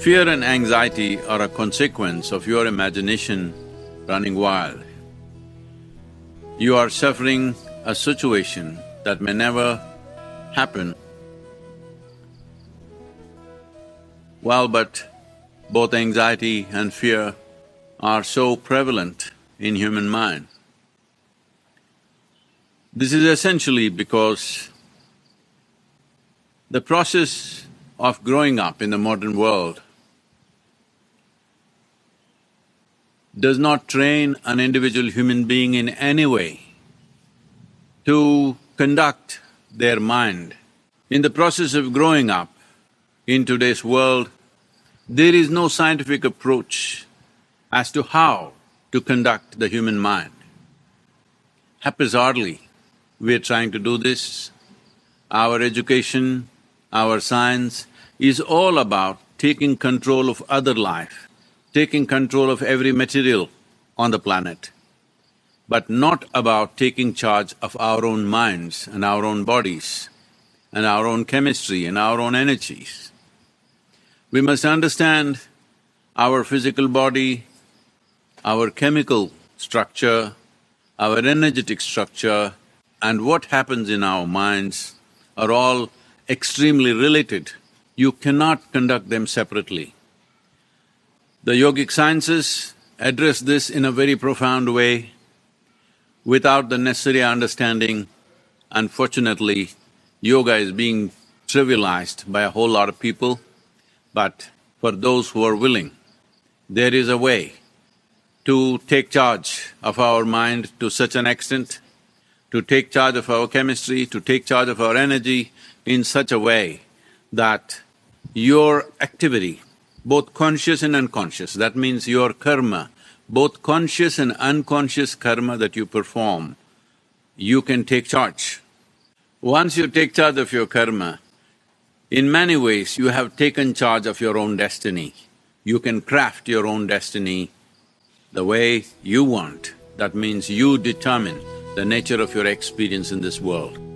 Fear and anxiety are a consequence of your imagination running wild. You are suffering a situation that may never happen. Well, but both anxiety and fear are so prevalent in human mind. This is essentially because the process of growing up in the modern world does not train an individual human being in any way to conduct their mind. In the process of growing up in today's world, there is no scientific approach as to how to conduct the human mind. Haphazardly, we're trying to do this. Our education, our science is all about taking control of other life, taking control of every material on the planet, but not about taking charge of our own minds and our own bodies and our own chemistry and our own energies. We must understand our physical body, our chemical structure, our energetic structure, and what happens in our minds are all extremely related. You cannot conduct them separately. The yogic sciences address this in a very profound way. Without the necessary understanding, unfortunately, yoga is being trivialized by a whole lot of people, but for those who are willing, there is a way to take charge of our mind to such an extent, to take charge of our chemistry, to take charge of our energy in such a way that your activity both conscious and unconscious, that means your karma, both conscious and unconscious karma that you perform, you can take charge. Once you take charge of your karma, in many ways you have taken charge of your own destiny. You can craft your own destiny the way you want. That means you determine the nature of your experience in this world.